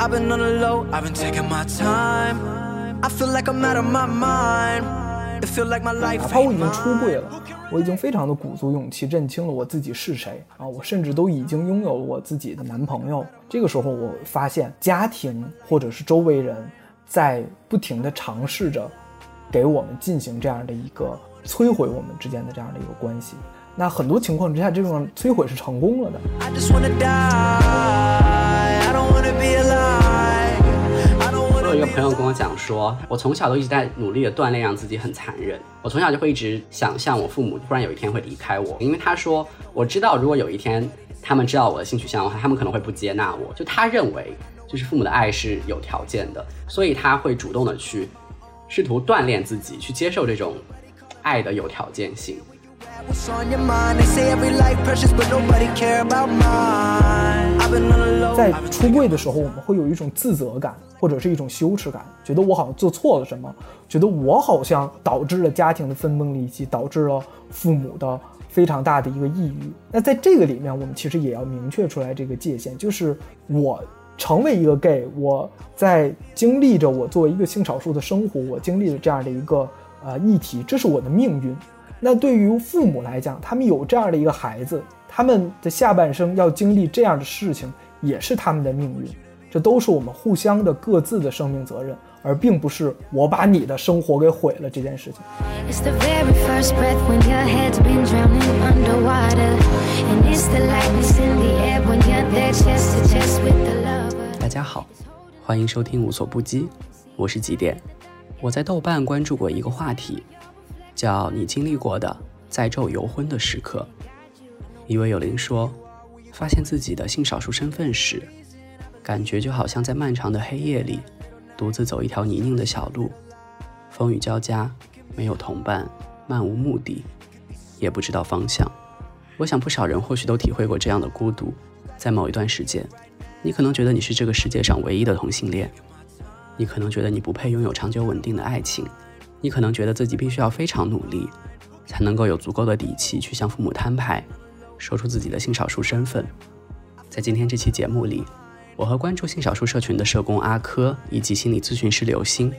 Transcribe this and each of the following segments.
I've been on the low, I've been taking my time. I feel like I'm out of my mind. It feel like my life 哪怕我已经出.柜了，我已经非常的鼓足勇气认清了我自己是谁啊，我甚至都已经拥有了我自己的男朋友。这个时候，我发现家庭或者是周围人在不停的尝试着给我们进行这样的一个摧毁我们之间的这样的一个关系。那很多情况之下，这种摧毁是成功了的。I just wanna die. 我有一个朋友跟我讲说，我从小都一直在努力的锻炼，让自己很残忍。我从小就会一直想象我父母突然有一天会离开我，因为他说我知道，如果有一天他们知道我的性取向的话，他们可能会不接纳我。就他认为，就是父母的爱是有条件的，所以他会主动的去试图锻炼自己，去接受这种爱的有条件性。What's on your mind? They say every life precious, but nobody care about mine. I've been on the low. 在出柜的时候，我们会有一种自责感，或者是一种羞耻感，觉得我好像做错了什么，觉得我好像导致了家庭的分崩离析，导致了父母的非常大的一个抑郁。那在这个里面，我们其实也要明确出来这个界限，就是我成为一个 gay，我在经历着我作为一个性少数的生活，我经历了这样的一个呃议题，这是我的命运。那对于父母来讲，他们有这样的一个孩子，他们的下半生要经历这样的事情，也是他们的命运。这都是我们互相的各自的生命责任，而并不是我把你的生活给毁了这件事情。It's the very first breath when your head's been drowning underwater. And it's the lightness in the air when you're there chest to chest with the lover. 大家好，欢迎收听无所不击，我是几点。我在豆瓣关注过一个话题，叫“你经历过的在昼游婚的时刻”。一位友邻说，发现自己的性少数身份时，感觉就好像在漫长的黑夜里，独自走一条泥泞的小路，风雨交加，没有同伴，漫无目的，也不知道方向。我想不少人或许都体会过这样的孤独，在某一段时间。你可能觉得你是这个世界上唯一的同性恋，你可能觉得你不配拥有长久稳定的爱情，你可能觉得自己必须要非常努力，才能够有足够的底气去向父母摊牌，说出自己的性少数身份。在今天这期节目里，我和关注性少数社群的社工阿珂以及心理咨询师刘星，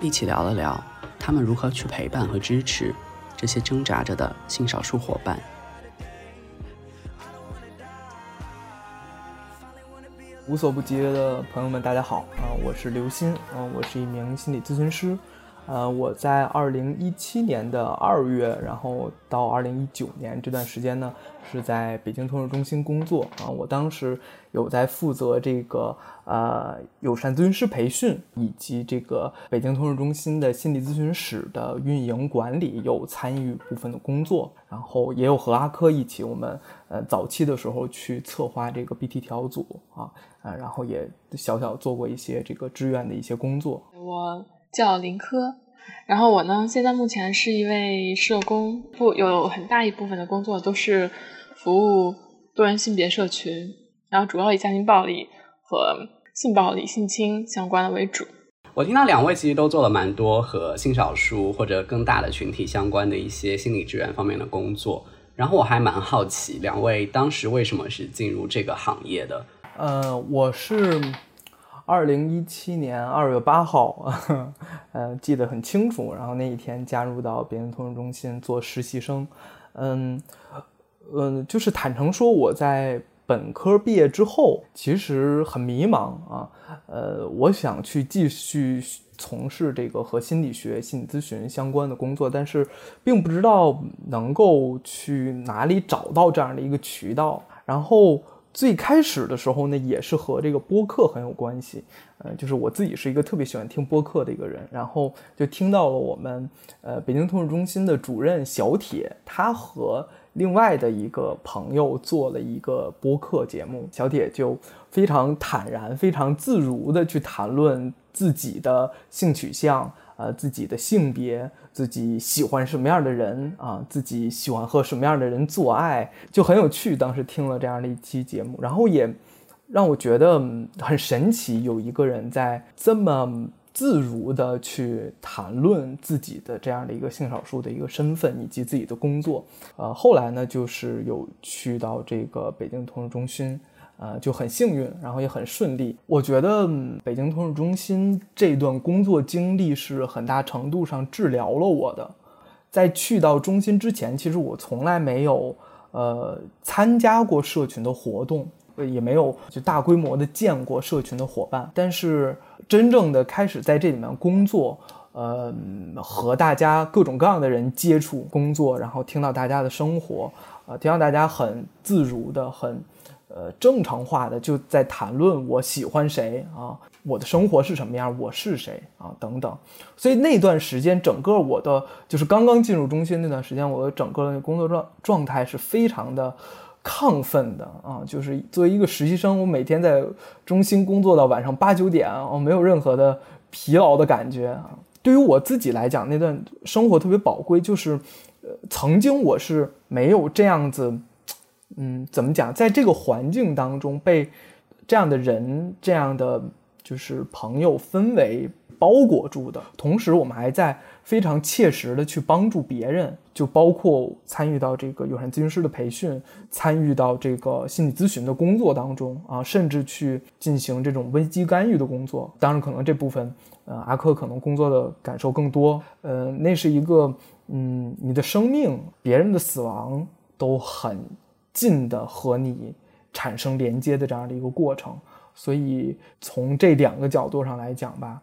一起聊了聊他们如何去陪伴和支持这些挣扎着的性少数伙伴。无所不及的朋友们，大家好啊、我是刘鑫啊、我是一名心理咨询师。呃，我在二零一七年的二月，然后到二零一九年这段时间呢，是在北京通识中心工作啊。我当时有在负责这个呃友善咨询师培训，以及这个北京通识中心的心理咨询室的运营管理，有参与部分的工作。然后也有和阿珂一起，我们呃早期的时候去策划这个 BT 调组啊，呃，然后也小小做过一些这个志愿的一些工作。我叫林科，然后我呢，现在目前是一位社工，不有很大一部分的工作都是服务多元性别社群，然后主要以家庭暴力和性暴力、性侵相关的为主。我听到两位其实都做了蛮多和性少数或者更大的群体相关的一些心理支援方面的工作，然后我还蛮好奇，两位当时为什么是进入这个行业的？呃，我是二零一七年二月八号，呃，记得很清楚。然后那一天加入到北京通讯中心做实习生，嗯嗯，就是坦诚说，我在本科毕业之后，其实很迷茫啊。呃，我想去继续从事这个和心理学、心理咨询相关的工作，但是并不知道能够去哪里找到这样的一个渠道。然后最开始的时候呢，也是和这个播客很有关系。呃，就是我自己是一个特别喜欢听播客的一个人，然后就听到了我们呃北京通识中心的主任小铁，他和另外的一个朋友做了一个播客节目，小铁就非常坦然、非常自如的去谈论自己的性取向，呃，自己的性别，自己喜欢什么样的人啊，自己喜欢和什么样的人做爱，就很有趣。当时听了这样的一期节目，然后也让我觉得很神奇，有一个人在这么自如的去谈论自己的这样的一个性少数的一个身份以及自己的工作。呃，后来呢，就是有去到这个北京通识中心，呃，就很幸运，然后也很顺利。我觉得、北京通讯中心这段工作经历是很大程度上治疗了我的。在去到中心之前，其实我从来没有呃参加过社群的活动，也没有就大规模的见过社群的伙伴。但是真正的开始在这里面工作，呃，和大家各种各样的人接触工作，然后听到大家的生活，呃，听到大家很自如的、很呃正常化的就在谈论我喜欢谁啊，我的生活是什么样，我是谁啊等等。所以那段时间，整个我的就是刚刚进入中心那段时间，我的整个的工作状状态是非常的亢奋的啊。就是作为一个实习生，我每天在中心工作到晚上八九点，我没有任何的疲劳的感觉啊。对于我自己来讲，那段生活特别宝贵，就是呃，曾经我是没有这样子，嗯，怎么讲，在这个环境当中被这样的人、这样的就是朋友氛围包裹住的，同时我们还在非常切实的去帮助别人，就包括参与到这个友善咨询师的培训，参与到这个心理咨询的工作当中啊，甚至去进行这种危机干预的工作。当然，可能这部分，呃，阿珂可能工作的感受更多。呃，那是一个，嗯，你的生命、别人的死亡都很近的和你产生连接的这样的一个过程。所以从这两个角度上来讲吧，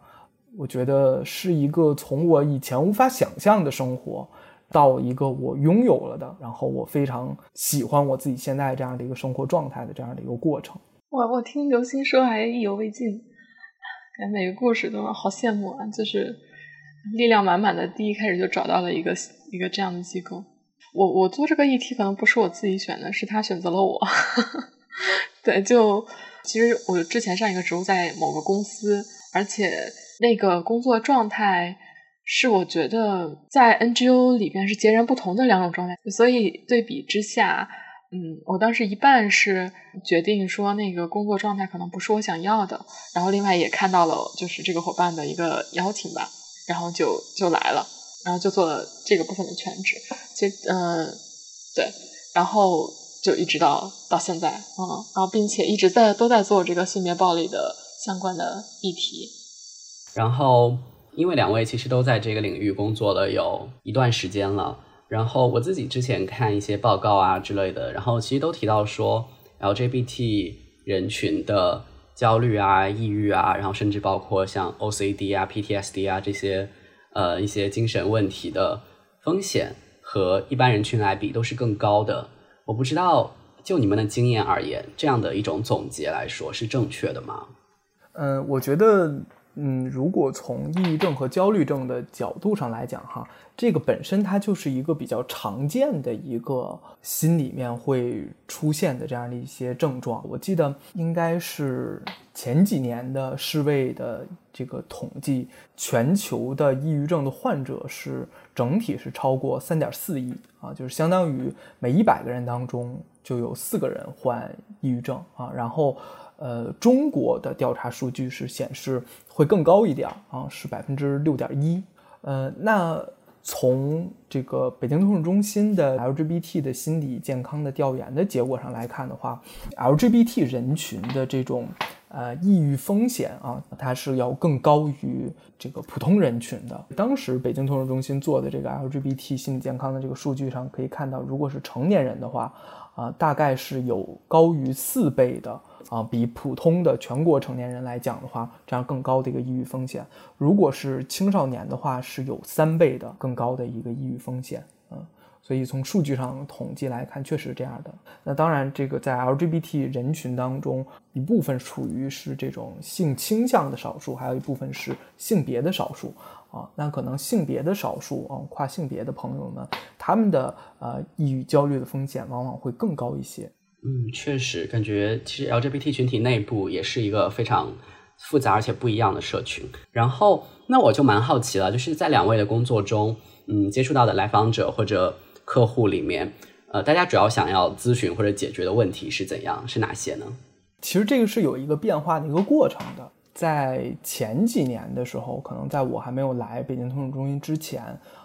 我觉得是一个从我以前无法想象的生活，到一个我拥有了的，然后我非常喜欢我自己现在这样的一个生活状态的这样的一个过程。我我听刘星说还意犹未尽，感觉每个故事都好羡慕啊！就是力量满满的，第一开始就找到了一个一个这样的机构。我我做这个议题可能不是我自己选的，是他选择了我。对，就其实我之前上一个职务在某个公司，而且那个工作状态是我觉得在 NGO 里边是截然不同的两种状态，所以对比之下。嗯，我当时一半是决定说那个工作状态可能不是我想要的，然后另外也看到了就是这个伙伴的一个邀请吧，然后就就来了，然后就做了这个部分的全职。其实，嗯、对，然后就一直到到现在，嗯，然后并且一直在都在做这个性别暴力的相关的议题。然后，因为两位其实都在这个领域工作了有一段时间了，然后我自己之前看一些报告啊之类的，然后其实都提到说 LGBT 人群的焦虑啊、抑郁啊，然后甚至包括像 OCD 啊、PTSD 啊这些呃一些精神问题的风险和一般人群来比都是更高的。我不知道就你们的经验而言，这样的一种总结来说是正确的吗？嗯，我觉得，嗯，如果从抑郁症和焦虑症的角度上来讲，哈，这个本身它就是一个比较常见的一个心里面会出现的这样的一些症状。我记得应该是前几年的世卫的这个统计，全球的抑郁症的患者是整体是超过三点四亿啊，就是相当于每一百个人当中就有四个人患抑郁症啊，然后。呃，中国的调查数据是显示会更高一点啊，是百分之六点一。呃，那从这个北京通讯中心的 LGBT 的心理健康的调研的结果上来看的话，LGBT 人群的这种呃抑郁风险啊，它是要更高于这个普通人群的。当时北京通讯中心做的这个 LGBT 心理健康的这个数据上可以看到，如果是成年人的话，啊，大概是有高于四倍的。啊，比普通的全国成年人来讲的话，这样更高的一个抑郁风险。如果是青少年的话，是有三倍的更高的一个抑郁风险。嗯，所以从数据上统计来看，确实是这样的。那当然，这个在 LGBT 人群当中，一部分属于是这种性倾向的少数，还有一部分是性别的少数。啊，那可能性别的少数啊，跨性别的朋友们，他们的呃抑郁焦虑的风险往往会更高一些。嗯，确实，感觉其实 LGBT 群体内部也是一个非常复杂而且不一样的社群。然后，那我就蛮好奇了，就是在两位的工作中，嗯，接触到的来访者或者客户里面，呃，大家主要想要咨询或者解决的问题是怎样？是哪些呢？其实这个是有一个变化的一个过程的。在前几年的时候，可能在我还没有来北京通讯中心之前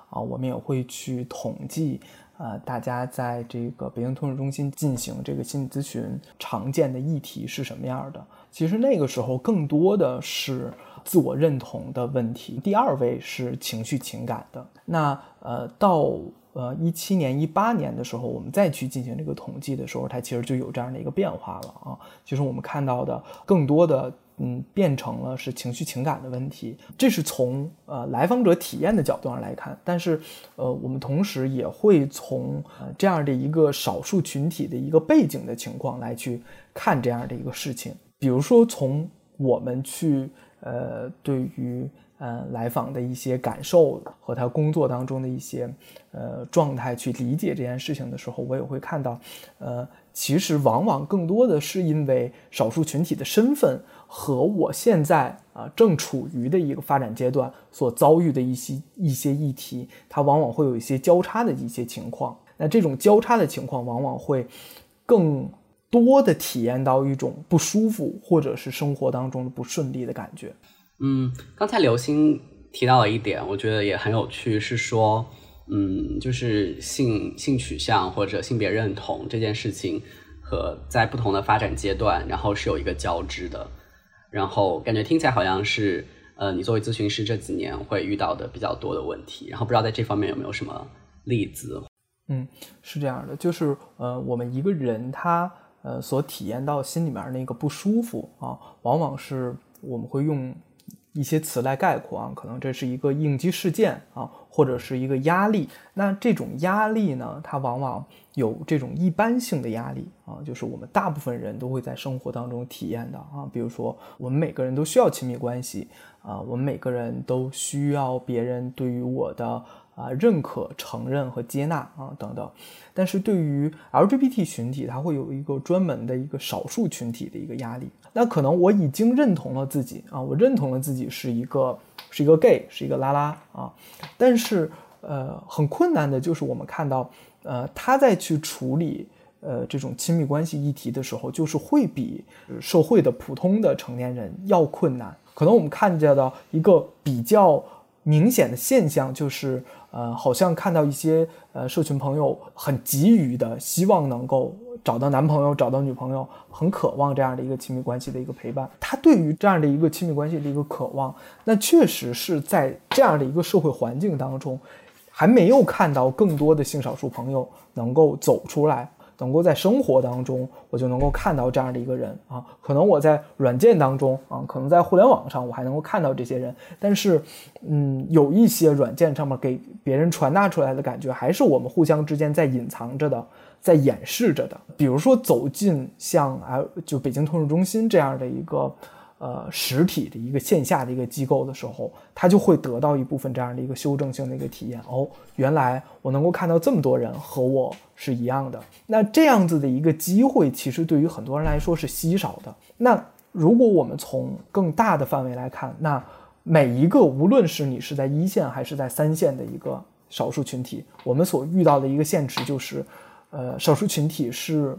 啊，我们也会去统计。呃，大家在这个北京通讯中心进行这个心理咨询常见的议题是什么样的？其实那个时候更多的是自我认同的问题，第二位是情绪情感的。那呃，到呃一七年、一八年的时候，我们再去进行这个统计的时候，它其实就有这样的一个变化了啊。其实我们看到的更多的。嗯，变成了是情绪情感的问题，这是从呃来访者体验的角度上来看。但是，呃，我们同时也会从呃这样的一个少数群体的一个背景的情况来去看这样的一个事情。比如说，从我们去呃对于呃来访的一些感受和他工作当中的一些呃状态去理解这件事情的时候，我也会看到，呃，其实往往更多的是因为少数群体的身份。和我现在啊正处于的一个发展阶段所遭遇的一些一些议题，它往往会有一些交叉的一些情况。那这种交叉的情况，往往会更多的体验到一种不舒服，或者是生活当中的不顺利的感觉。嗯，刚才刘星提到了一点，我觉得也很有趣，是说，嗯，就是性性取向或者性别认同这件事情，和在不同的发展阶段，然后是有一个交织的。然后感觉听起来好像是，呃，你作为咨询师这几年会遇到的比较多的问题。然后不知道在这方面有没有什么例子？嗯，是这样的，就是呃，我们一个人他呃所体验到心里面那个不舒服啊，往往是我们会用一些词来概括啊，可能这是一个应激事件啊，或者是一个压力。那这种压力呢，它往往。有这种一般性的压力啊，就是我们大部分人都会在生活当中体验的啊。比如说，我们每个人都需要亲密关系啊，我们每个人都需要别人对于我的啊认可、承认和接纳啊等等。但是对于 LGBT 群体，它会有一个专门的一个少数群体的一个压力。那可能我已经认同了自己啊，我认同了自己是一个是一个 gay，是一个拉拉啊，但是呃，很困难的就是我们看到。呃，他在去处理呃这种亲密关系议题的时候，就是会比社会的普通的成年人要困难。可能我们看见的一个比较明显的现象，就是呃，好像看到一些呃社群朋友很急于的希望能够找到男朋友、找到女朋友，很渴望这样的一个亲密关系的一个陪伴。他对于这样的一个亲密关系的一个渴望，那确实是在这样的一个社会环境当中。还没有看到更多的性少数朋友能够走出来，能够在生活当中，我就能够看到这样的一个人啊。可能我在软件当中啊，可能在互联网上，我还能够看到这些人，但是，嗯，有一些软件上面给别人传达出来的感觉，还是我们互相之间在隐藏着的，在掩饰着的。比如说走进像啊，就北京通讯中心这样的一个。呃，实体的一个线下的一个机构的时候，他就会得到一部分这样的一个修正性的一个体验。哦，原来我能够看到这么多人和我是一样的。那这样子的一个机会，其实对于很多人来说是稀少的。那如果我们从更大的范围来看，那每一个无论是你是在一线还是在三线的一个少数群体，我们所遇到的一个现实就是，呃，少数群体是。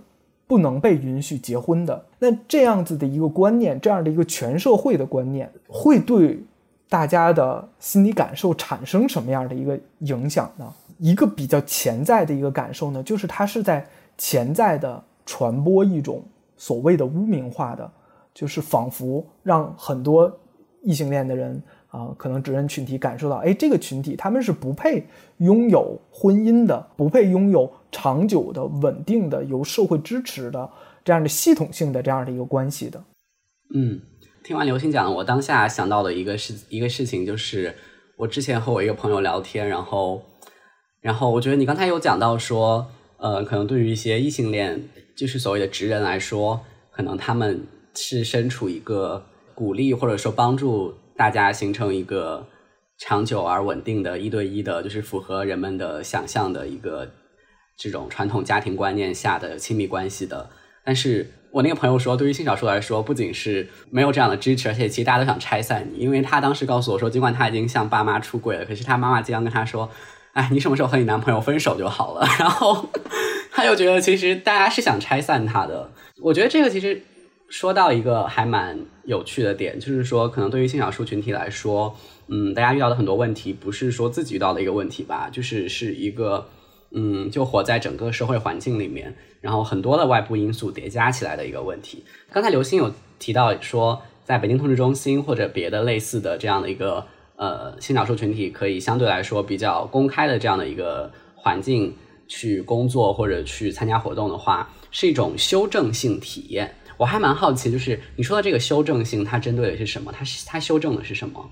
不能被允许结婚的那这样子的一个观念，这样的一个全社会的观念，会对大家的心理感受产生什么样的一个影响呢？一个比较潜在的一个感受呢，就是它是在潜在的传播一种所谓的污名化的，就是仿佛让很多异性恋的人。啊，可能直人群体感受到，哎，这个群体他们是不配拥有婚姻的，不配拥有长久的、稳定的、由社会支持的这样的系统性的这样的一个关系的。嗯，听完刘星讲，我当下想到的一个事一个事情就是，我之前和我一个朋友聊天，然后，然后我觉得你刚才有讲到说，呃，可能对于一些异性恋，就是所谓的直人来说，可能他们是身处一个鼓励或者说帮助。大家形成一个长久而稳定的一对一的，就是符合人们的想象的一个这种传统家庭观念下的亲密关系的。但是我那个朋友说，对于性少数来说，不仅是没有这样的支持，而且其实大家都想拆散你。因为他当时告诉我说，尽管他已经向爸妈出轨了，可是他妈妈经常跟他说：“哎，你什么时候和你男朋友分手就好了。”然后他又觉得，其实大家是想拆散他的。我觉得这个其实。说到一个还蛮有趣的点，就是说，可能对于性少数群体来说，嗯，大家遇到的很多问题，不是说自己遇到的一个问题吧，就是是一个嗯，就活在整个社会环境里面，然后很多的外部因素叠加起来的一个问题。刚才刘星有提到说，在北京同志中心或者别的类似的这样的一个呃性少数群体，可以相对来说比较公开的这样的一个环境去工作或者去参加活动的话，是一种修正性体验。我还蛮好奇，就是你说的这个修正性，它针对的是什么？它是它修正的是什么？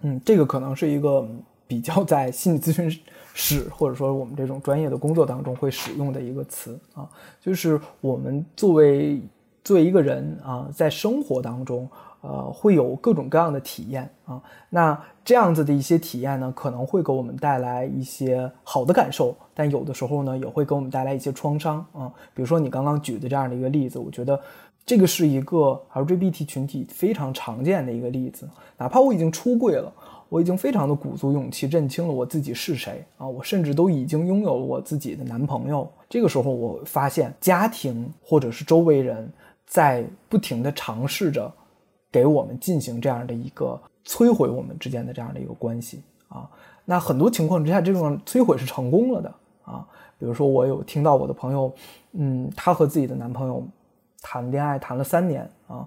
嗯，这个可能是一个比较在心理咨询室或者说我们这种专业的工作当中会使用的一个词啊，就是我们作为作为一个人啊，在生活当中。呃，会有各种各样的体验啊。那这样子的一些体验呢，可能会给我们带来一些好的感受，但有的时候呢，也会给我们带来一些创伤啊。比如说你刚刚举的这样的一个例子，我觉得这个是一个 LGBT 群体非常常见的一个例子。哪怕我已经出柜了，我已经非常的鼓足勇气认清了我自己是谁啊，我甚至都已经拥有了我自己的男朋友。这个时候，我发现家庭或者是周围人在不停的尝试着。给我们进行这样的一个摧毁我们之间的这样的一个关系啊，那很多情况之下，这种摧毁是成功了的啊。比如说，我有听到我的朋友，嗯，她和自己的男朋友谈恋爱谈了三年啊，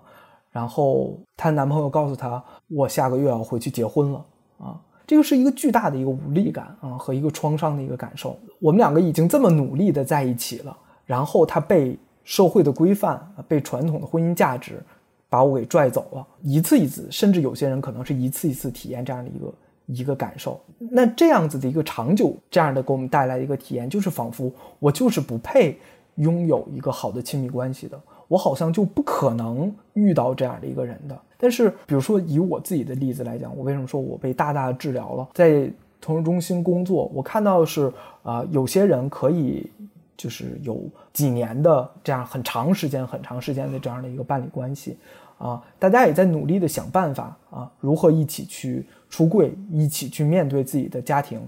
然后她男朋友告诉她，我下个月要回去结婚了啊，这个是一个巨大的一个无力感啊和一个创伤的一个感受。我们两个已经这么努力的在一起了，然后她被社会的规范被传统的婚姻价值。把我给拽走了，一次一次，甚至有些人可能是一次一次体验这样的一个一个感受。那这样子的一个长久，这样的给我们带来一个体验，就是仿佛我就是不配拥有一个好的亲密关系的，我好像就不可能遇到这样的一个人的。但是，比如说以我自己的例子来讲，我为什么说我被大大的治疗了？在同志中心工作，我看到的是啊，有些人可以就是有几年的这样很长时间、很长时间的这样的一个伴侣关系。啊，大家也在努力的想办法啊，如何一起去出柜，一起去面对自己的家庭。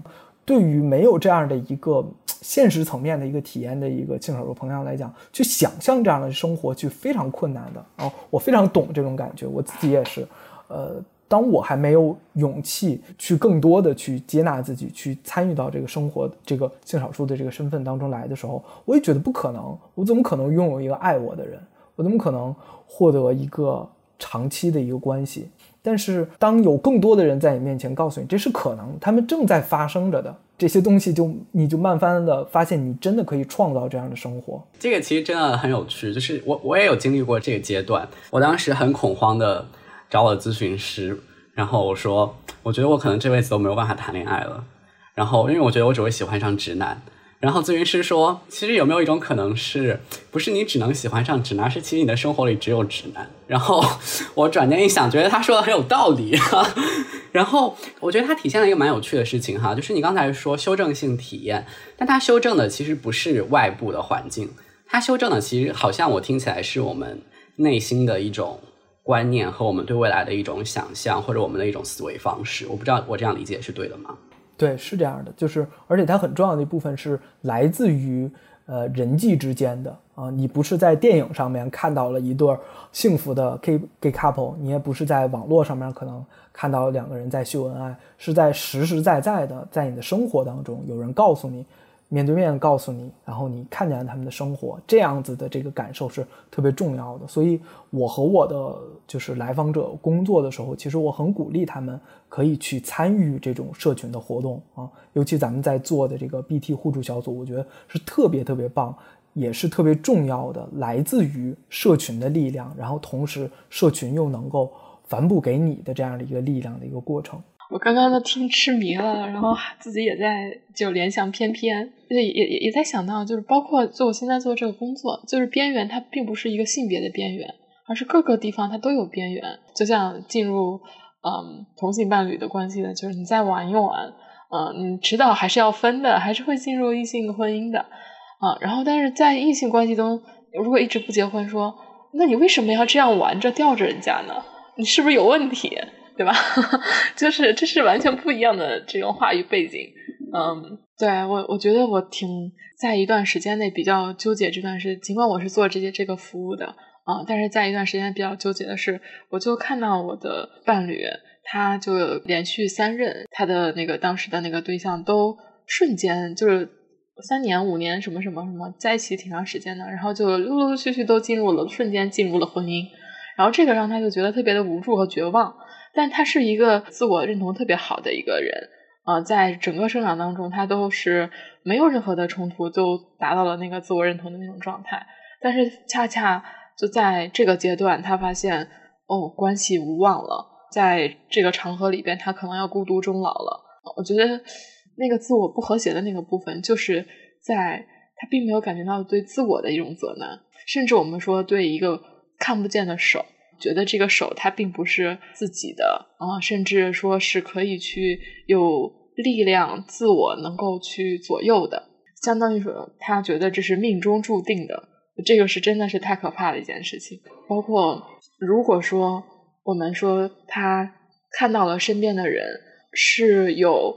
对于没有这样的一个 现实层面的一个体验的一个性少数朋友来讲，去想象这样的生活，去非常困难的啊。我非常懂这种感觉，我自己也是。呃，当我还没有勇气去更多的去接纳自己，去参与到这个生活这个性少数的这个身份当中来的时候，我也觉得不可能。我怎么可能拥有一个爱我的人？我怎么可能获得一个长期的一个关系？但是当有更多的人在你面前告诉你这是可能，他们正在发生着的这些东西，就你就慢慢的发现，你真的可以创造这样的生活。这个其实真的很有趣，就是我我也有经历过这个阶段。我当时很恐慌的找我的咨询师，然后我说，我觉得我可能这辈子都没有办法谈恋爱了。然后因为我觉得我只会喜欢上直男。然后咨询师说：“其实有没有一种可能是，不是你只能喜欢上直男，是其实你的生活里只有直男。”然后我转念一想，觉得他说的很有道理。然后我觉得他体现了一个蛮有趣的事情哈，就是你刚才说修正性体验，但他修正的其实不是外部的环境，他修正的其实好像我听起来是我们内心的一种观念和我们对未来的一种想象，或者我们的一种思维方式。我不知道我这样理解是对的吗？对，是这样的，就是而且它很重要的一部分是来自于呃人际之间的啊，你不是在电影上面看到了一对幸福的 gay gay couple，你也不是在网络上面可能看到两个人在秀恩爱，是在实实在在的在你的生活当中有人告诉你。面对面告诉你，然后你看见了他们的生活，这样子的这个感受是特别重要的。所以，我和我的就是来访者工作的时候，其实我很鼓励他们可以去参与这种社群的活动啊。尤其咱们在做的这个 BT 互助小组，我觉得是特别特别棒，也是特别重要的，来自于社群的力量，然后同时社群又能够反哺给你的这样的一个力量的一个过程。我刚刚都听痴迷了，然后自己也在就联想翩翩，也也也在想到，就是包括做我现在做这个工作，就是边缘它并不是一个性别的边缘，而是各个地方它都有边缘。就像进入嗯同性伴侣的关系的，就是你再玩一玩，嗯，你迟早还是要分的，还是会进入异性婚姻的啊。然后但是在异性关系中，如果一直不结婚，说那你为什么要这样玩着吊着人家呢？你是不是有问题？对吧？就是这是完全不一样的这种话语背景。嗯，对我我觉得我挺在一段时间内比较纠结这段时，尽管我是做这些这个服务的啊，但是在一段时间比较纠结的是，我就看到我的伴侣，他就连续三任他的那个当时的那个对象都瞬间就是三年五年什么什么什么在一起挺长时间的，然后就陆陆续续都进入了瞬间进入了婚姻，然后这个让他就觉得特别的无助和绝望。但他是一个自我认同特别好的一个人，呃，在整个生长当中，他都是没有任何的冲突，就达到了那个自我认同的那种状态。但是恰恰就在这个阶段，他发现哦，关系无望了，在这个长河里边，他可能要孤独终老了。我觉得那个自我不和谐的那个部分，就是在他并没有感觉到对自我的一种责难，甚至我们说对一个看不见的手。觉得这个手它并不是自己的啊，甚至说是可以去有力量、自我能够去左右的，相当于说他觉得这是命中注定的，这个是真的是太可怕的一件事情。包括如果说我们说他看到了身边的人是有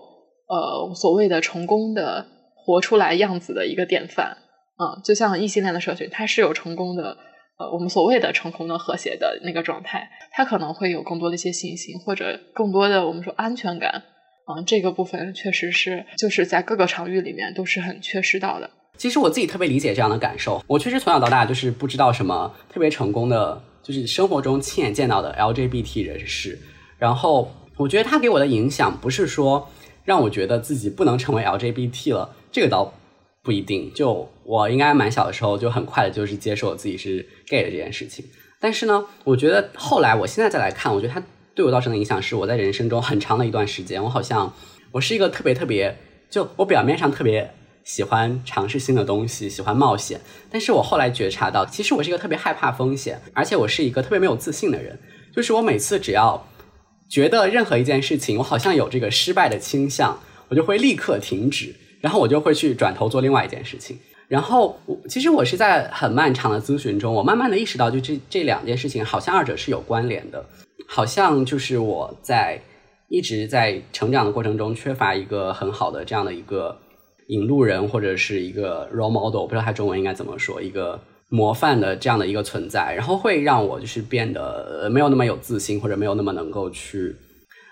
呃所谓的成功的活出来样子的一个典范啊，就像异性恋的社群，它是有成功的。呃，我们所谓的成功的和谐的那个状态，他可能会有更多的一些信心，或者更多的我们说安全感。嗯，这个部分确实是就是在各个场域里面都是很缺失到的。其实我自己特别理解这样的感受，我确实从小到大就是不知道什么特别成功的，就是生活中亲眼见到的 LGBT 人士。然后我觉得他给我的影响不是说让我觉得自己不能成为 LGBT 了，这个倒。不一定，就我应该蛮小的时候就很快的就是接受自己是 gay 的这件事情。但是呢，我觉得后来我现在再来看，我觉得它对我造成的影响是我在人生中很长的一段时间，我好像我是一个特别特别，就我表面上特别喜欢尝试新的东西，喜欢冒险。但是我后来觉察到，其实我是一个特别害怕风险，而且我是一个特别没有自信的人。就是我每次只要觉得任何一件事情我好像有这个失败的倾向，我就会立刻停止。然后我就会去转头做另外一件事情。然后我其实我是在很漫长的咨询中，我慢慢的意识到，就这这两件事情好像二者是有关联的，好像就是我在一直在成长的过程中缺乏一个很好的这样的一个引路人或者是一个 role model，我不知道它中文应该怎么说，一个模范的这样的一个存在，然后会让我就是变得没有那么有自信，或者没有那么能够去。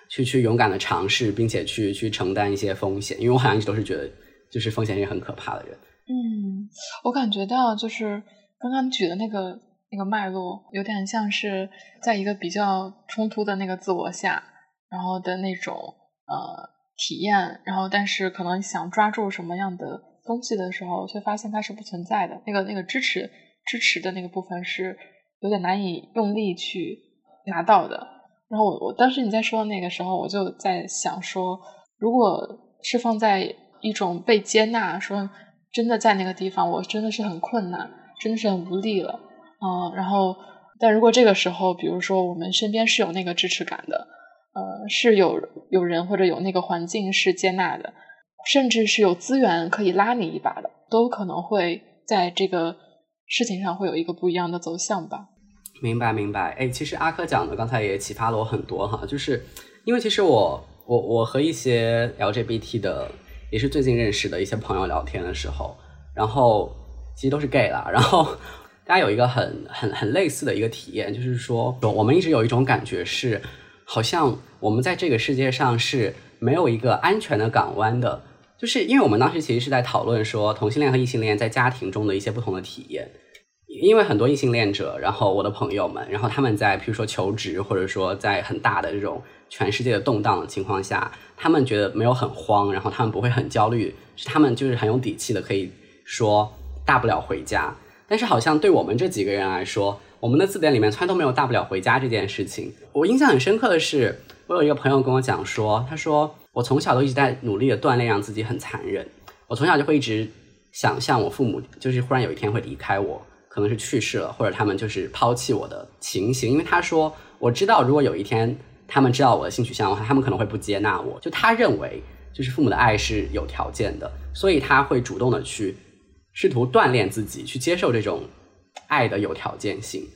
去去勇敢的尝试，并且去去承担一些风险，因为我好像一直都是觉得，就是风险是很可怕的人。嗯，我感觉到就是刚刚举的那个那个脉络，有点像是在一个比较冲突的那个自我下，然后的那种呃体验，然后但是可能想抓住什么样的东西的时候，却发现它是不存在的。那个那个支持支持的那个部分是有点难以用力去拿到的。然后我我当时你在说的那个时候，我就在想说，如果是放在一种被接纳，说真的在那个地方，我真的是很困难，真的是很无力了，嗯，然后但如果这个时候，比如说我们身边是有那个支持感的，呃，是有有人或者有那个环境是接纳的，甚至是有资源可以拉你一把的，都可能会在这个事情上会有一个不一样的走向吧。明白明白，哎，其实阿珂讲的刚才也启发了我很多哈，就是因为其实我我我和一些 LGBT 的也是最近认识的一些朋友聊天的时候，然后其实都是 gay 啦，然后大家有一个很很很类似的一个体验，就是说我们一直有一种感觉是，好像我们在这个世界上是没有一个安全的港湾的，就是因为我们当时其实是在讨论说同性恋和异性恋在家庭中的一些不同的体验。因为很多异性恋者，然后我的朋友们，然后他们在譬如说求职，或者说在很大的这种全世界的动荡的情况下，他们觉得没有很慌，然后他们不会很焦虑，是他们就是很有底气的可以说大不了回家。但是好像对我们这几个人来说，我们的字典里面从来都没有大不了回家这件事情。我印象很深刻的是，我有一个朋友跟我讲说，他说我从小都一直在努力的锻炼，让自己很残忍。我从小就会一直想象我父母就是忽然有一天会离开我。可能是去世了，或者他们就是抛弃我的情形。因为他说，我知道如果有一天他们知道我的性取向的话，他们可能会不接纳我。就他认为，就是父母的爱是有条件的，所以他会主动的去试图锻炼自己，去接受这种爱的有条件性。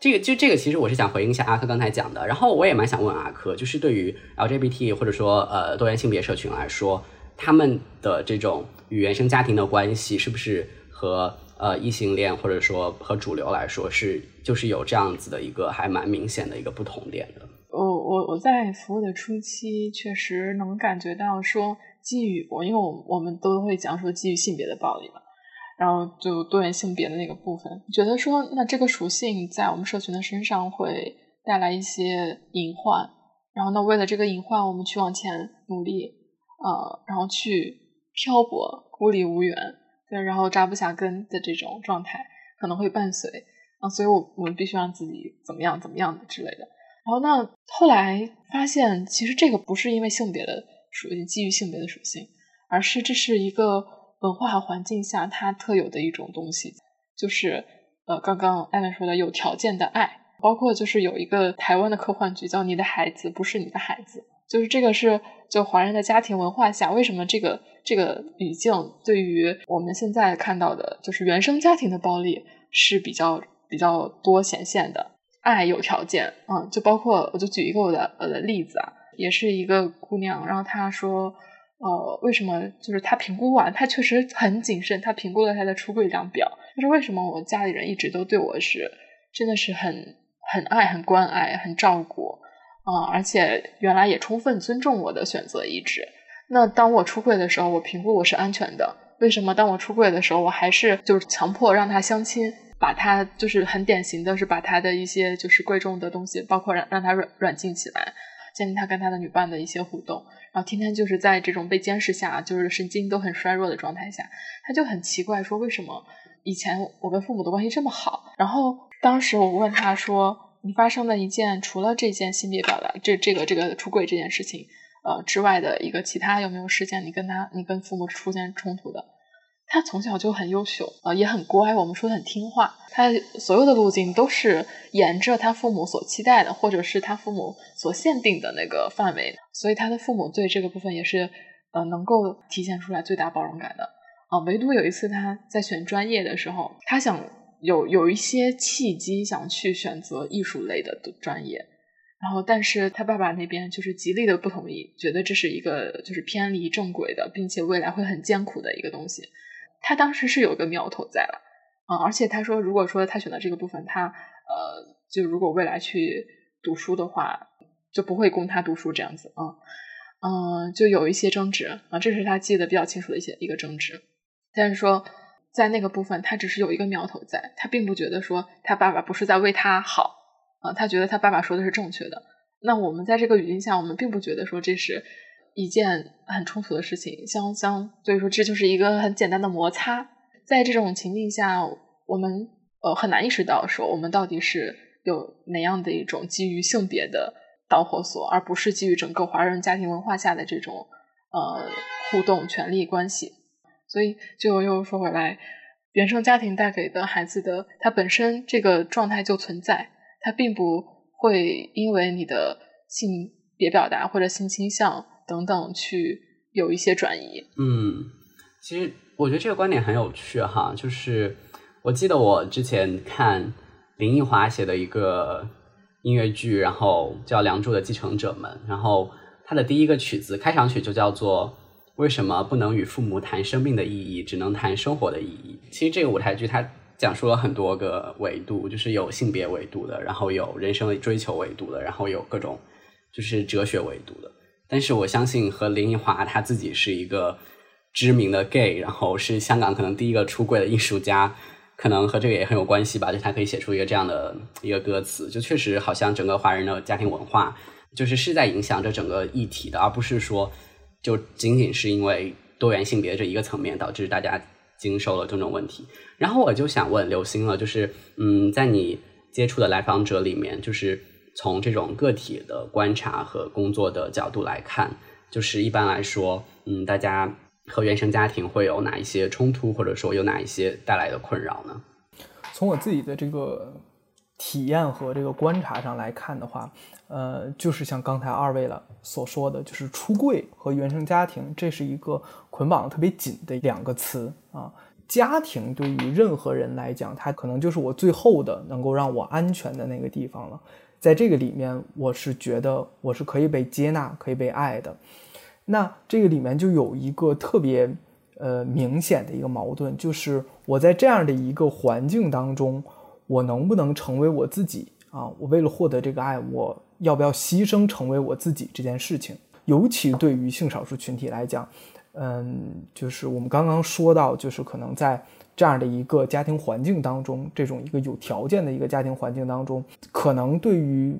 这个就这个，其实我是想回应一下阿珂刚才讲的。然后我也蛮想问阿珂，就是对于 LGBT 或者说呃多元性别社群来说，他们的这种与原生家庭的关系，是不是和？呃，异性恋或者说和主流来说是，就是有这样子的一个还蛮明显的一个不同点的。我我我在服务的初期确实能感觉到说基于我，因为我我们都会讲说基于性别的暴力嘛，然后就多元性别的那个部分，觉得说那这个属性在我们社群的身上会带来一些隐患，然后呢，为了这个隐患，我们去往前努力，呃，然后去漂泊，孤立无援，对，然后扎不下根的这种状态可能会伴随啊，所以我我们必须让自己怎么样怎么样之类的。然后那后来发现，其实这个不是因为性别的属性，基于性别的属性，而是这是一个文化环境下它特有的一种东西，就是呃，刚刚艾文说的有条件的爱，包括就是有一个台湾的科幻剧叫《你的孩子不是你的孩子》，就是这个是就华人的家庭文化下，为什么这个这个语境对于我们现在看到的，就是原生家庭的暴力是比较比较多显现的。爱有条件，嗯，就包括我就举一个我的我的例子啊，也是一个姑娘，然后她说，呃，为什么就是她评估完，她确实很谨慎，她评估了她的出柜量表，她说为什么我家里人一直都对我是真的是很很爱、很关爱、很照顾，啊，而且原来也充分尊重我的选择意志。那当我出柜的时候，我评估我是安全的，为什么当我出柜的时候，我还是就是强迫让他相亲？把他就是很典型的是把他的一些就是贵重的东西，包括让让他软软禁起来，建立他跟他的女伴的一些互动，然后天天就是在这种被监视下，就是神经都很衰弱的状态下，他就很奇怪说为什么以前我跟父母的关系这么好，然后当时我问他说你发生的一件除了这件性别表达这这个这个出轨这件事情呃之外的一个其他有没有事件你跟他你跟父母出现冲突的？他从小就很优秀，呃，也很乖。我们说的很听话。他所有的路径都是沿着他父母所期待的，或者是他父母所限定的那个范围。所以他的父母对这个部分也是，呃，能够体现出来最大包容感的。啊，唯独有一次他在选专业的时候，他想有有一些契机想去选择艺术类的专业，然后但是他爸爸那边就是极力的不同意，觉得这是一个就是偏离正轨的，并且未来会很艰苦的一个东西。他当时是有个苗头在了，啊，而且他说，如果说他选择这个部分，他呃，就如果未来去读书的话，就不会供他读书这样子啊，嗯，就有一些争执啊，这是他记得比较清楚的一些一个争执。但是说在那个部分，他只是有一个苗头在，他并不觉得说他爸爸不是在为他好啊，他觉得他爸爸说的是正确的。那我们在这个语境下，我们并不觉得说这是。一件很冲突的事情，相相，所以说这就是一个很简单的摩擦。在这种情境下，我们呃很难意识到说我们到底是有哪样的一种基于性别的导火索，而不是基于整个华人家庭文化下的这种呃互动权利关系。所以就又说回来，原生家庭带给的孩子的他本身这个状态就存在，他并不会因为你的性别表达或者性倾向。等等，去有一些转移。嗯，其实我觉得这个观点很有趣哈。就是我记得我之前看林奕华写的一个音乐剧，然后叫《梁祝的继承者们》，然后他的第一个曲子开场曲就叫做“为什么不能与父母谈生命的意义，只能谈生活的意义”。其实这个舞台剧它讲述了很多个维度，就是有性别维度的，然后有人生的追求维度的，然后有各种就是哲学维度的。但是我相信和林奕华他自己是一个知名的 gay，然后是香港可能第一个出柜的艺术家，可能和这个也很有关系吧。就他可以写出一个这样的一个歌词，就确实好像整个华人的家庭文化，就是是在影响着整个议题的，而不是说就仅仅是因为多元性别这一个层面导致大家经受了这种问题。然后我就想问刘星了，就是嗯，在你接触的来访者里面，就是。从这种个体的观察和工作的角度来看，就是一般来说，嗯，大家和原生家庭会有哪一些冲突，或者说有哪一些带来的困扰呢？从我自己的这个体验和这个观察上来看的话，呃，就是像刚才二位了所说的，就是出柜和原生家庭，这是一个捆绑特别紧的两个词啊。家庭对于任何人来讲，它可能就是我最后的能够让我安全的那个地方了。在这个里面，我是觉得我是可以被接纳、可以被爱的。那这个里面就有一个特别呃明显的一个矛盾，就是我在这样的一个环境当中，我能不能成为我自己啊？我为了获得这个爱，我要不要牺牲成为我自己这件事情？尤其对于性少数群体来讲，嗯，就是我们刚刚说到，就是可能在这样的一个家庭环境当中，这种一个有条件的一个家庭环境当中，可能对于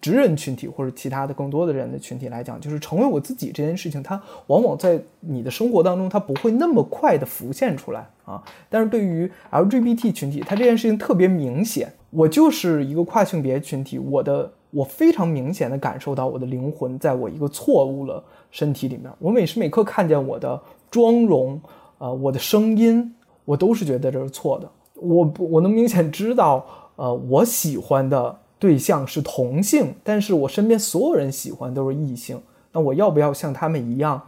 职人群体或者其他的更多的人的群体来讲，就是成为我自己这件事情，它往往在你的生活当中，它不会那么快的浮现出来啊。但是对于 LGBT 群体，它这件事情特别明显。我就是一个跨性别群体，我的我非常明显的感受到我的灵魂在我一个错误了身体里面。我每时每刻看见我的妆容，呃，我的声音，我都是觉得这是错的。我我能明显知道，呃，我喜欢的对象是同性，但是我身边所有人喜欢都是异性。那我要不要像他们一样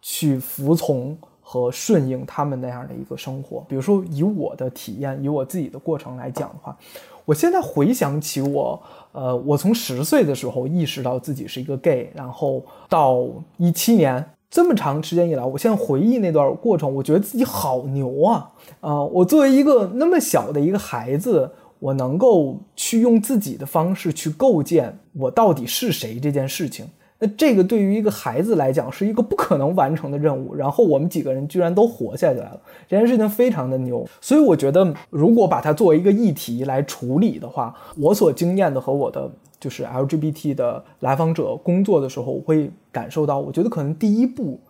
去服从和顺应他们那样的一个生活？比如说，以我的体验，以我自己的过程来讲的话。我现在回想起我，呃，我从十岁的时候意识到自己是一个 gay，然后到一七年这么长时间以来，我现在回忆那段过程，我觉得自己好牛啊！啊，我作为一个那么小的一个孩子，我能够去用自己的方式去构建我到底是谁这件事情。那这个对于一个孩子来讲是一个不可能完成的任务，然后我们几个人居然都活下来了，这件事情非常的牛。所以我觉得，如果把它作为一个议题来处理的话，我所经验的和我的就是 LGBT 的来访者工作的时候，我会感受到，我觉得可能第一步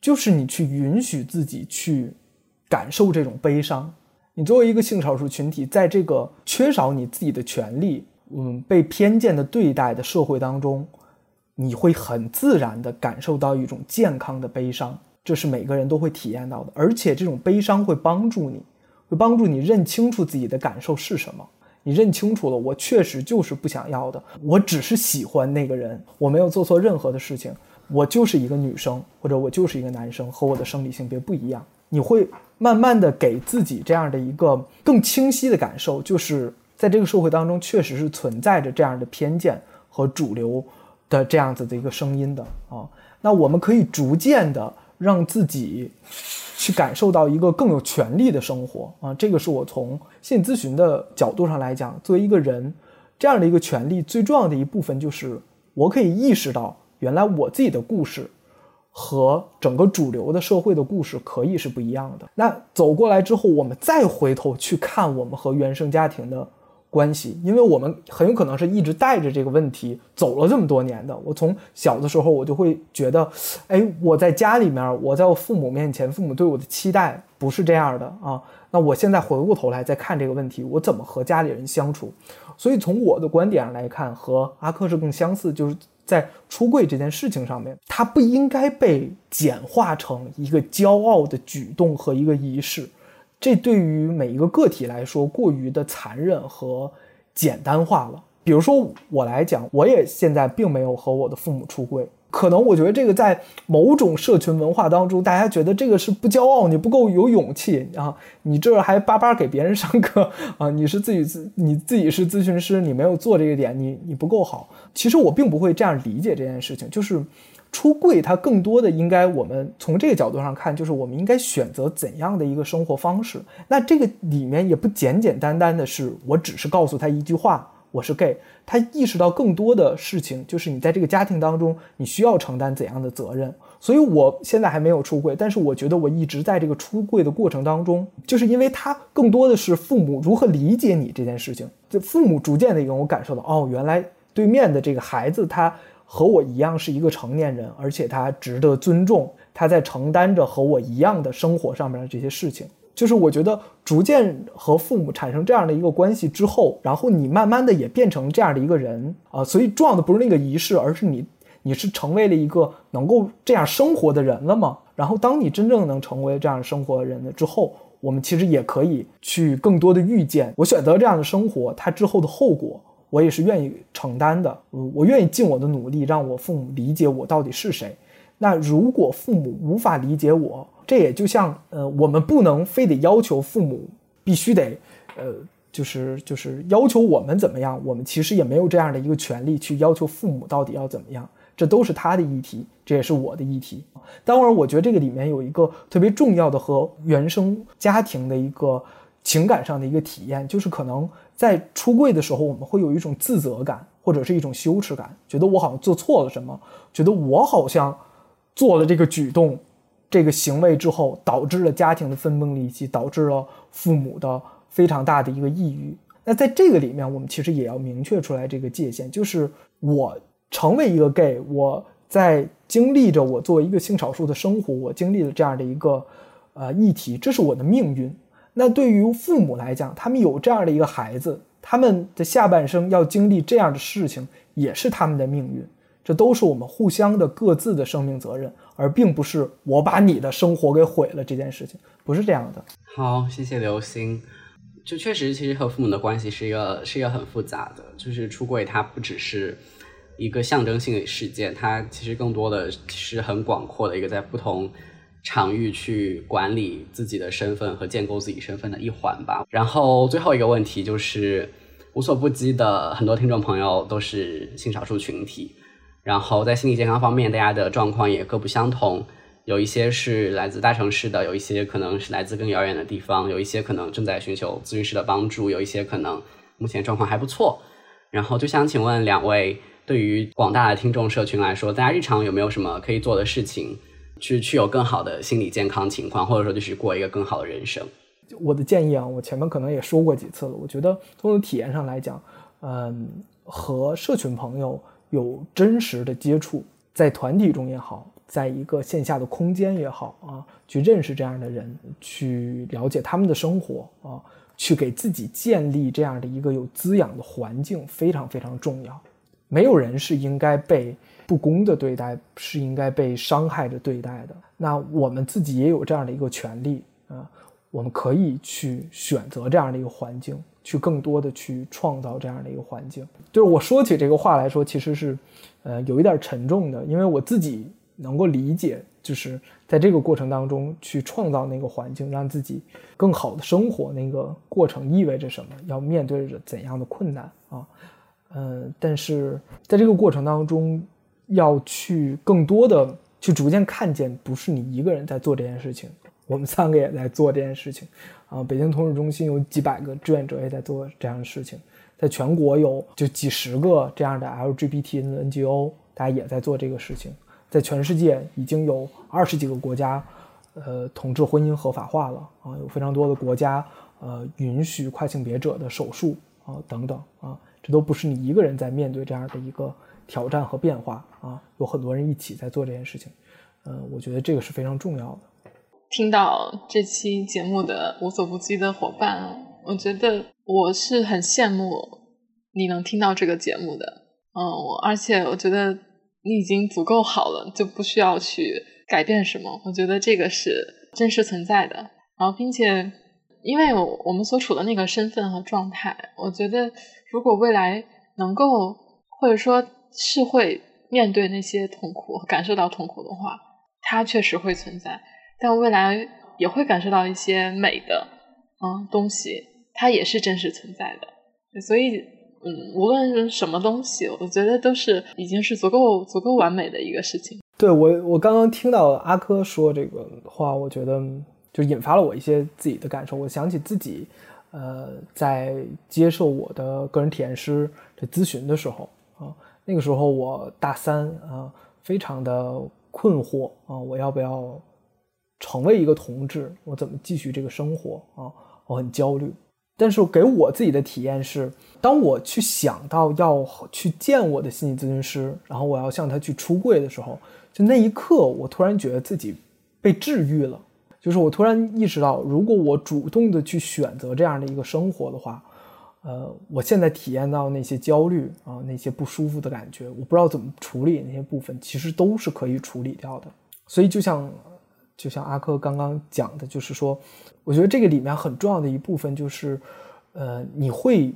就是你去允许自己去感受这种悲伤。你作为一个性少数群体，在这个缺少你自己的权利，嗯，被偏见的对待的社会当中。你会很自然地感受到一种健康的悲伤，这是每个人都会体验到的，而且这种悲伤会帮助你，会帮助你认清楚自己的感受是什么。你认清楚了，我确实就是不想要的，我只是喜欢那个人，我没有做错任何的事情，我就是一个女生，或者我就是一个男生，和我的生理性别不一样。你会慢慢的给自己这样的一个更清晰的感受，就是在这个社会当中，确实是存在着这样的偏见和主流。的这样子的一个声音的啊，那我们可以逐渐的让自己去感受到一个更有权利的生活啊，这个是我从心理咨询的角度上来讲，作为一个人这样的一个权利最重要的一部分就是我可以意识到，原来我自己的故事和整个主流的社会的故事可以是不一样的。那走过来之后，我们再回头去看我们和原生家庭的。关系，因为我们很有可能是一直带着这个问题走了这么多年的。我从小的时候，我就会觉得，哎，我在家里面，我在我父母面前，父母对我的期待不是这样的啊。那我现在回过头来再看这个问题，我怎么和家里人相处？所以从我的观点上来看，和阿克是更相似，就是在出柜这件事情上面，它不应该被简化成一个骄傲的举动和一个仪式。这对于每一个个体来说过于的残忍和简单化了。比如说我来讲，我也现在并没有和我的父母出柜。可能我觉得这个在某种社群文化当中，大家觉得这个是不骄傲，你不够有勇气啊！你这还巴巴给别人上课啊！你是自己自你自己是咨询师，你没有做这个点，你你不够好。其实我并不会这样理解这件事情，就是。出柜，它更多的应该我们从这个角度上看，就是我们应该选择怎样的一个生活方式。那这个里面也不简简单单的是，我只是告诉他一句话，我是 gay。他意识到更多的事情，就是你在这个家庭当中，你需要承担怎样的责任。所以我现在还没有出柜，但是我觉得我一直在这个出柜的过程当中，就是因为他更多的是父母如何理解你这件事情。就父母逐渐的让我感受到，哦，原来对面的这个孩子他。和我一样是一个成年人，而且他值得尊重。他在承担着和我一样的生活上面的这些事情。就是我觉得逐渐和父母产生这样的一个关系之后，然后你慢慢的也变成这样的一个人啊。所以重要的不是那个仪式，而是你你是成为了一个能够这样生活的人了吗？然后当你真正能成为这样生活的人了之后，我们其实也可以去更多的预见，我选择这样的生活，它之后的后果。我也是愿意承担的，嗯，我愿意尽我的努力，让我父母理解我到底是谁。那如果父母无法理解我，这也就像，呃，我们不能非得要求父母必须得，呃，就是就是要求我们怎么样，我们其实也没有这样的一个权利去要求父母到底要怎么样，这都是他的议题，这也是我的议题。当然，我觉得这个里面有一个特别重要的和原生家庭的一个情感上的一个体验，就是可能。在出柜的时候，我们会有一种自责感，或者是一种羞耻感，觉得我好像做错了什么，觉得我好像做了这个举动、这个行为之后，导致了家庭的分崩离析，导致了父母的非常大的一个抑郁。那在这个里面，我们其实也要明确出来这个界限，就是我成为一个 gay，我在经历着我作为一个性少数的生活，我经历了这样的一个呃议题，这是我的命运。那对于父母来讲，他们有这样的一个孩子，他们的下半生要经历这样的事情，也是他们的命运。这都是我们互相的各自的生命责任，而并不是我把你的生活给毁了这件事情，不是这样的。好，谢谢刘星。就确实，其实和父母的关系是一个是一个很复杂的，就是出柜它不只是一个象征性的事件，它其实更多的是很广阔的一个在不同。场域去管理自己的身份和建构自己身份的一环吧。然后最后一个问题就是，无所不击的很多听众朋友都是性少数群体，然后在心理健康方面，大家的状况也各不相同。有一些是来自大城市的，有一些可能是来自更遥远的地方，有一些可能正在寻求咨询师的帮助，有一些可能目前状况还不错。然后就想请问两位，对于广大的听众社群来说，大家日常有没有什么可以做的事情？去去有更好的心理健康情况，或者说就是过一个更好的人生。我的建议啊，我前面可能也说过几次了。我觉得从体验上来讲，嗯，和社群朋友有真实的接触，在团体中也好，在一个线下的空间也好啊，去认识这样的人，去了解他们的生活啊，去给自己建立这样的一个有滋养的环境，非常非常重要。没有人是应该被。不公的对待是应该被伤害着对待的。那我们自己也有这样的一个权利啊，我们可以去选择这样的一个环境，去更多的去创造这样的一个环境。就是我说起这个话来说，其实是，呃，有一点沉重的，因为我自己能够理解，就是在这个过程当中去创造那个环境，让自己更好的生活，那个过程意味着什么，要面对着怎样的困难啊，嗯，但是在这个过程当中。要去更多的去逐渐看见，不是你一个人在做这件事情，我们三个也在做这件事情，啊，北京同志中心有几百个志愿者也在做这样的事情，在全国有就几十个这样的 LGBTN 的 NGO，大家也在做这个事情，在全世界已经有二十几个国家，呃，同志婚姻合法化了啊，有非常多的国家呃允许跨性别者的手术啊等等啊，这都不是你一个人在面对这样的一个。挑战和变化啊，有很多人一起在做这件事情，嗯，我觉得这个是非常重要的。听到这期节目的无所不击的伙伴，我觉得我是很羡慕你能听到这个节目的，嗯，而且我觉得你已经足够好了，就不需要去改变什么。我觉得这个是真实存在的，然后并且因为我们所处的那个身份和状态，我觉得如果未来能够或者说。是会面对那些痛苦，感受到痛苦的话，它确实会存在。但未来也会感受到一些美的，嗯，东西，它也是真实存在的。所以，嗯，无论是什么东西，我觉得都是已经是足够足够完美的一个事情。对我，我刚刚听到阿珂说这个话，我觉得就引发了我一些自己的感受。我想起自己，呃，在接受我的个人体验师的咨询的时候啊。那个时候我大三啊，非常的困惑啊，我要不要成为一个同志？我怎么继续这个生活啊？我很焦虑。但是给我自己的体验是，当我去想到要去见我的心理咨询师，然后我要向他去出柜的时候，就那一刻，我突然觉得自己被治愈了。就是我突然意识到，如果我主动的去选择这样的一个生活的话。呃，我现在体验到那些焦虑啊，那些不舒服的感觉，我不知道怎么处理那些部分，其实都是可以处理掉的。所以就像，就像阿珂刚刚讲的，就是说，我觉得这个里面很重要的一部分就是，呃，你会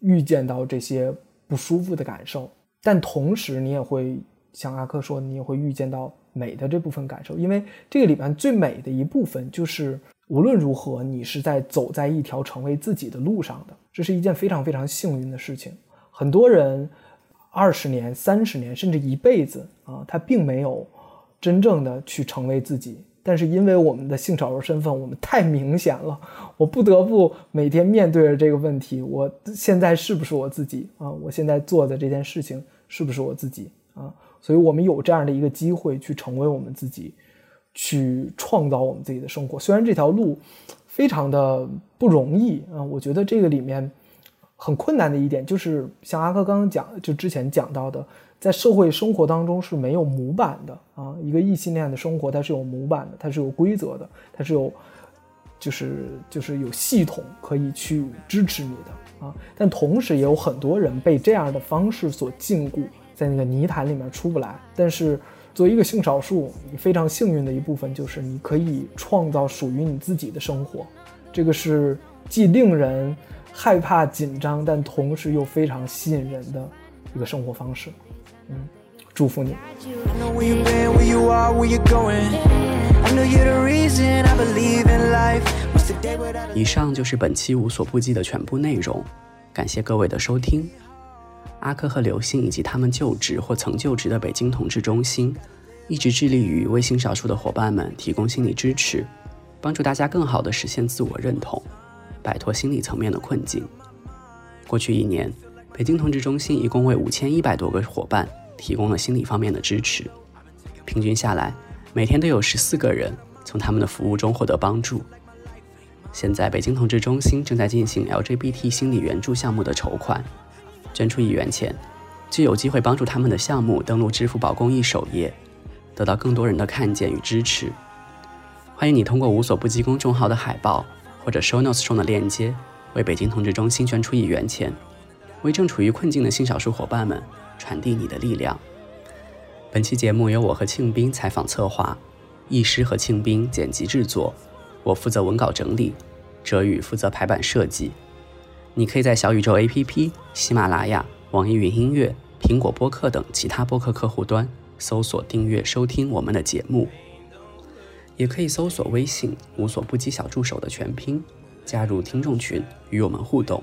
预见到这些不舒服的感受，但同时你也会像阿珂说，你也会预见到美的这部分感受，因为这个里面最美的一部分就是。无论如何，你是在走在一条成为自己的路上的，这是一件非常非常幸运的事情。很多人二十年、三十年，甚至一辈子啊，他并没有真正的去成为自己，但是因为我们的性少数身份，我们太明显了，我不得不每天面对着这个问题：我现在是不是我自己啊？我现在做的这件事情是不是我自己啊？所以我们有这样的一个机会去成为我们自己，去创造我们自己的生活。虽然这条路非常的不容易啊，我觉得这个里面很困难的一点就是像阿珂刚刚讲，就之前讲到的。在社会生活当中是没有模板的啊，一个异性恋的生活它是有模板的，它是有规则的，它是有，就是就是有系统可以去支持你的啊。但同时也有很多人被这样的方式所禁锢在那个泥潭里面出不来。但是作为一个性少数，你非常幸运的一部分就是你可以创造属于你自己的生活，这个是既令人害怕紧张，但同时又非常吸引人的一个生活方式。嗯，祝福你。以上就是本期无所不记的全部内容，感谢各位的收听。阿珂和刘星以及他们就职或曾就职的北京同志中心，一直致力于为性少数的伙伴们提供心理支持，帮助大家更好的实现自我认同，摆脱心理层面的困境。过去一年。北京同志中心一共为五千一百多个伙伴提供了心理方面的支持，平均下来，每天都有十四个人从他们的服务中获得帮助。现在，北京同志中心正在进行 LGBT 心理援助项目的筹款，捐出一元钱，就有机会帮助他们的项目登录支付宝公益首页，得到更多人的看见与支持。欢迎你通过无所不记公众号的海报或者 Show Notes 中的链接，为北京同志中心捐出一元钱。为正处于困境的新少数伙伴们传递你的力量。本期节目由我和庆斌采访策划，易师和庆斌剪辑制作，我负责文稿整理，哲宇负责排版设计。你可以在小宇宙 APP、喜马拉雅、网易云音乐、苹果播客等其他播客客户端搜索订阅收听我们的节目，也可以搜索微信“无所不记小助手”的全拼，加入听众群与我们互动。